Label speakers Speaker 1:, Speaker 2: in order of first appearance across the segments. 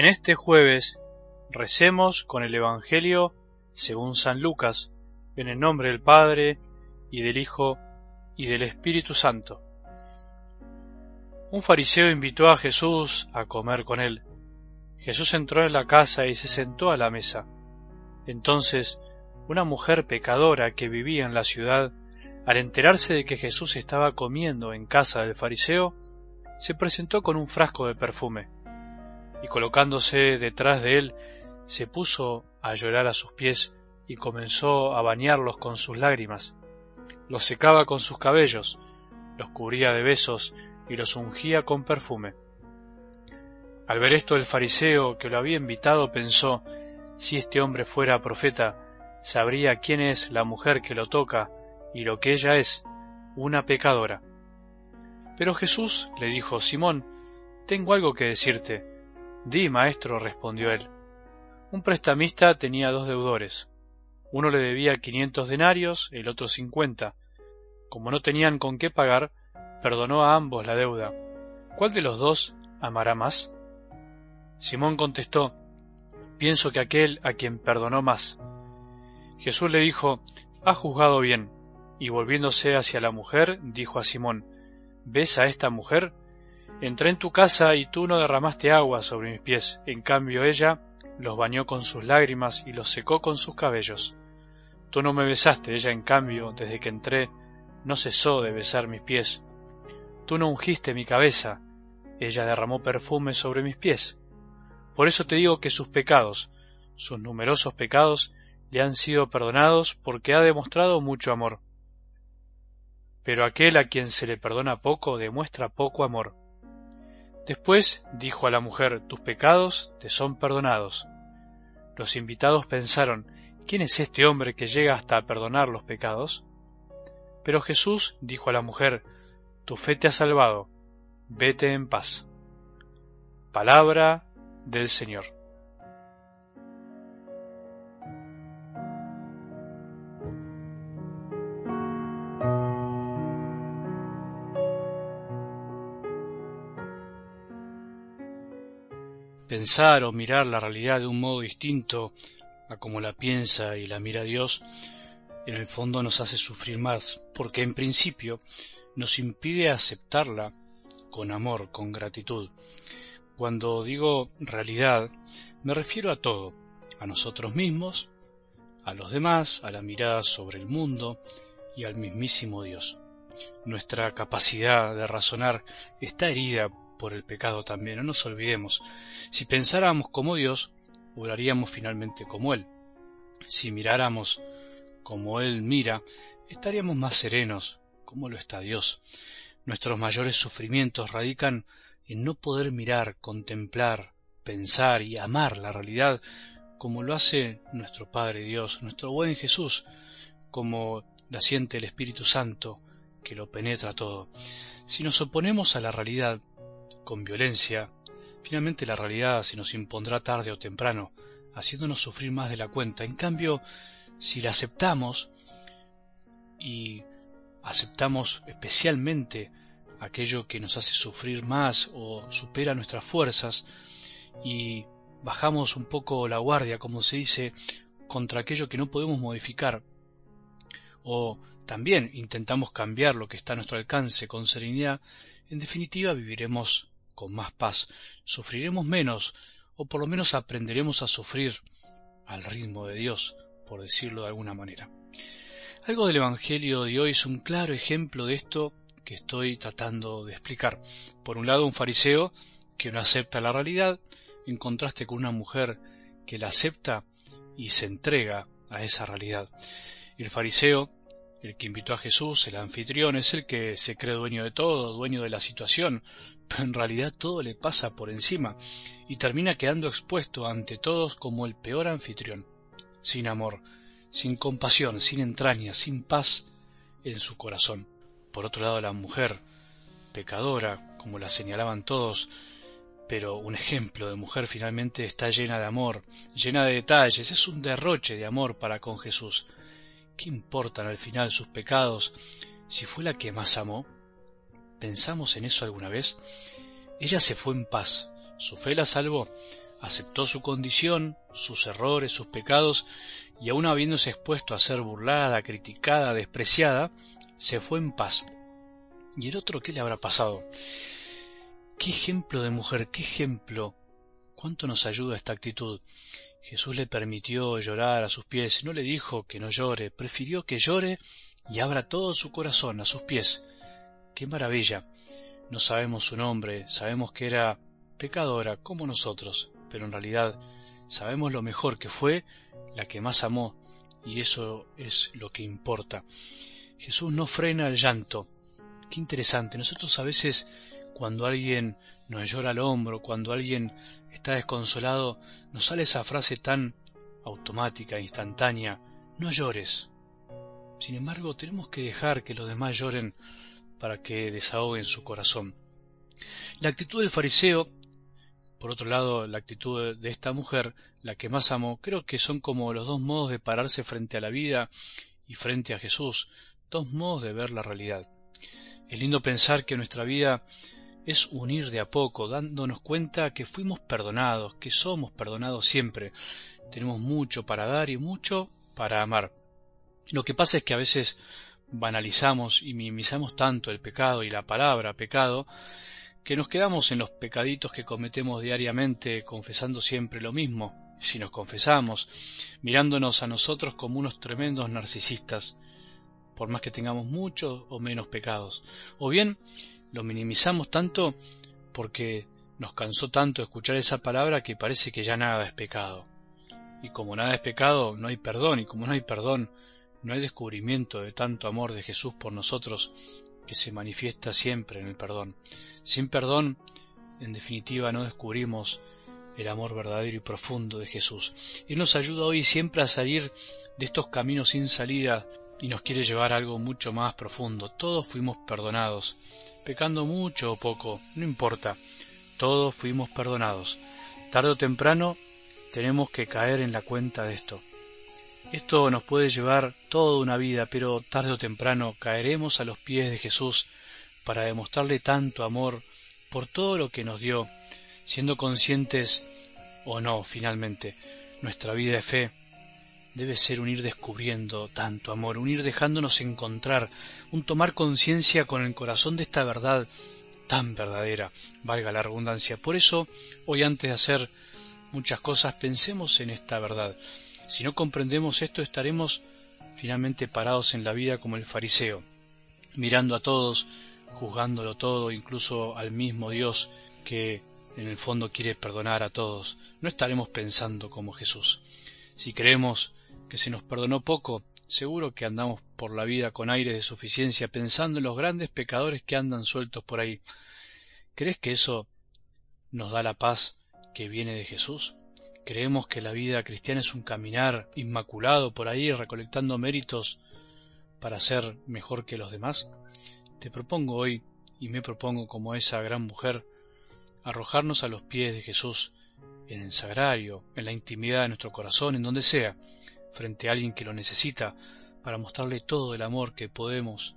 Speaker 1: En este jueves recemos con el Evangelio según San Lucas, en el nombre del Padre, y del Hijo, y del Espíritu Santo. Un fariseo invitó a Jesús a comer con él. Jesús entró en la casa y se sentó a la mesa. Entonces, una mujer pecadora que vivía en la ciudad, al enterarse de que Jesús estaba comiendo en casa del fariseo, se presentó con un frasco de perfume, y colocándose detrás de él, se puso a llorar a sus pies y comenzó a bañarlos con sus lágrimas. Los secaba con sus cabellos, los cubría de besos y los ungía con perfume. Al ver esto el fariseo que lo había invitado pensó, si este hombre fuera profeta, sabría quién es la mujer que lo toca y lo que ella es, una pecadora. Pero Jesús le dijo, Simón, tengo algo que decirte. Di, maestro, respondió él. Un prestamista tenía dos deudores. Uno le debía quinientos denarios, el otro cincuenta. Como no tenían con qué pagar, perdonó a ambos la deuda. ¿Cuál de los dos amará más? Simón contestó, pienso que aquel a quien perdonó más. Jesús le dijo, ha juzgado bien, y volviéndose hacia la mujer, dijo a Simón, ¿Ves a esta mujer? Entré en tu casa y tú no derramaste agua sobre mis pies, en cambio ella los bañó con sus lágrimas y los secó con sus cabellos. Tú no me besaste, ella en cambio, desde que entré, no cesó de besar mis pies. Tú no ungiste mi cabeza, ella derramó perfume sobre mis pies. Por eso te digo que sus pecados, sus numerosos pecados, le han sido perdonados porque ha demostrado mucho amor pero aquel a quien se le perdona poco demuestra poco amor. Después dijo a la mujer, tus pecados te son perdonados. Los invitados pensaron, ¿quién es este hombre que llega hasta perdonar los pecados? Pero Jesús dijo a la mujer, tu fe te ha salvado, vete en paz. Palabra del Señor. Pensar o mirar la realidad de un modo distinto a como la piensa y la mira Dios, en el fondo nos hace sufrir más, porque en principio nos impide aceptarla con amor, con gratitud. Cuando digo realidad, me refiero a todo, a nosotros mismos, a los demás, a la mirada sobre el mundo y al mismísimo Dios. Nuestra capacidad de razonar está herida por el pecado también, no nos olvidemos. Si pensáramos como Dios, obraríamos finalmente como Él. Si miráramos como Él mira, estaríamos más serenos, como lo está Dios. Nuestros mayores sufrimientos radican en no poder mirar, contemplar, pensar y amar la realidad como lo hace nuestro Padre Dios, nuestro buen Jesús, como la siente el Espíritu Santo, que lo penetra todo. Si nos oponemos a la realidad, con violencia, finalmente la realidad se nos impondrá tarde o temprano, haciéndonos sufrir más de la cuenta. En cambio, si la aceptamos y aceptamos especialmente aquello que nos hace sufrir más o supera nuestras fuerzas y bajamos un poco la guardia, como se dice, contra aquello que no podemos modificar, o también intentamos cambiar lo que está a nuestro alcance con serenidad, en definitiva viviremos con más paz, sufriremos menos, o por lo menos aprenderemos a sufrir al ritmo de Dios, por decirlo de alguna manera. Algo del Evangelio de hoy es un claro ejemplo de esto que estoy tratando de explicar. Por un lado, un fariseo que no acepta la realidad, en contraste con una mujer que la acepta y se entrega a esa realidad. El fariseo el que invitó a Jesús, el anfitrión, es el que se cree dueño de todo, dueño de la situación, pero en realidad todo le pasa por encima y termina quedando expuesto ante todos como el peor anfitrión, sin amor, sin compasión, sin entraña, sin paz en su corazón. Por otro lado, la mujer, pecadora, como la señalaban todos, pero un ejemplo de mujer finalmente está llena de amor, llena de detalles, es un derroche de amor para con Jesús ¿Qué importan al final sus pecados si fue la que más amó? ¿Pensamos en eso alguna vez? Ella se fue en paz, su fe la salvó, aceptó su condición, sus errores, sus pecados, y aun habiéndose expuesto a ser burlada, criticada, despreciada, se fue en paz. ¿Y el otro qué le habrá pasado? ¿Qué ejemplo de mujer? ¿Qué ejemplo? ¿Cuánto nos ayuda esta actitud? Jesús le permitió llorar a sus pies, no le dijo que no llore, prefirió que llore y abra todo su corazón a sus pies. ¡Qué maravilla! No sabemos su nombre, sabemos que era pecadora como nosotros, pero en realidad sabemos lo mejor que fue la que más amó, y eso es lo que importa. Jesús no frena el llanto. Qué interesante. Nosotros a veces, cuando alguien nos llora al hombro, cuando alguien está desconsolado, nos sale esa frase tan automática, instantánea, no llores. Sin embargo, tenemos que dejar que los demás lloren para que desahoguen su corazón. La actitud del fariseo por otro lado, la actitud de esta mujer, la que más amo, creo que son como los dos modos de pararse frente a la vida y frente a Jesús, dos modos de ver la realidad. Es lindo pensar que nuestra vida es unir de a poco, dándonos cuenta que fuimos perdonados, que somos perdonados siempre. Tenemos mucho para dar y mucho para amar. Lo que pasa es que a veces banalizamos y minimizamos tanto el pecado y la palabra pecado que nos quedamos en los pecaditos que cometemos diariamente confesando siempre lo mismo, si nos confesamos, mirándonos a nosotros como unos tremendos narcisistas, por más que tengamos muchos o menos pecados, o bien lo minimizamos tanto porque nos cansó tanto escuchar esa palabra que parece que ya nada es pecado. Y como nada es pecado, no hay perdón, y como no hay perdón, no hay descubrimiento de tanto amor de Jesús por nosotros que se manifiesta siempre en el perdón. Sin perdón, en definitiva, no descubrimos el amor verdadero y profundo de Jesús. Él nos ayuda hoy siempre a salir de estos caminos sin salida y nos quiere llevar algo mucho más profundo. Todos fuimos perdonados, pecando mucho o poco, no importa, todos fuimos perdonados. Tarde o temprano tenemos que caer en la cuenta de esto. Esto nos puede llevar toda una vida, pero tarde o temprano caeremos a los pies de Jesús para demostrarle tanto amor por todo lo que nos dio, siendo conscientes o no, finalmente, nuestra vida de fe debe ser un ir descubriendo tanto amor, un ir dejándonos encontrar, un tomar conciencia con el corazón de esta verdad tan verdadera, valga la redundancia. Por eso, hoy antes de hacer muchas cosas, pensemos en esta verdad. Si no comprendemos esto, estaremos finalmente parados en la vida como el fariseo, mirando a todos juzgándolo todo, incluso al mismo Dios que en el fondo quiere perdonar a todos. No estaremos pensando como Jesús. Si creemos que se nos perdonó poco, seguro que andamos por la vida con aire de suficiencia pensando en los grandes pecadores que andan sueltos por ahí. ¿Crees que eso nos da la paz que viene de Jesús? ¿Creemos que la vida cristiana es un caminar inmaculado por ahí recolectando méritos para ser mejor que los demás? Te propongo hoy, y me propongo como esa gran mujer, arrojarnos a los pies de Jesús en el sagrario, en la intimidad de nuestro corazón, en donde sea, frente a alguien que lo necesita, para mostrarle todo el amor que podemos,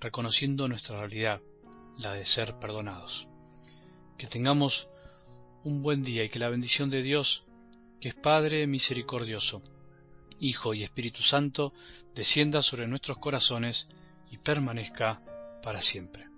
Speaker 1: reconociendo nuestra realidad, la de ser perdonados. Que tengamos un buen día y que la bendición de Dios, que es Padre misericordioso, Hijo y Espíritu Santo, descienda sobre nuestros corazones y permanezca para siempre.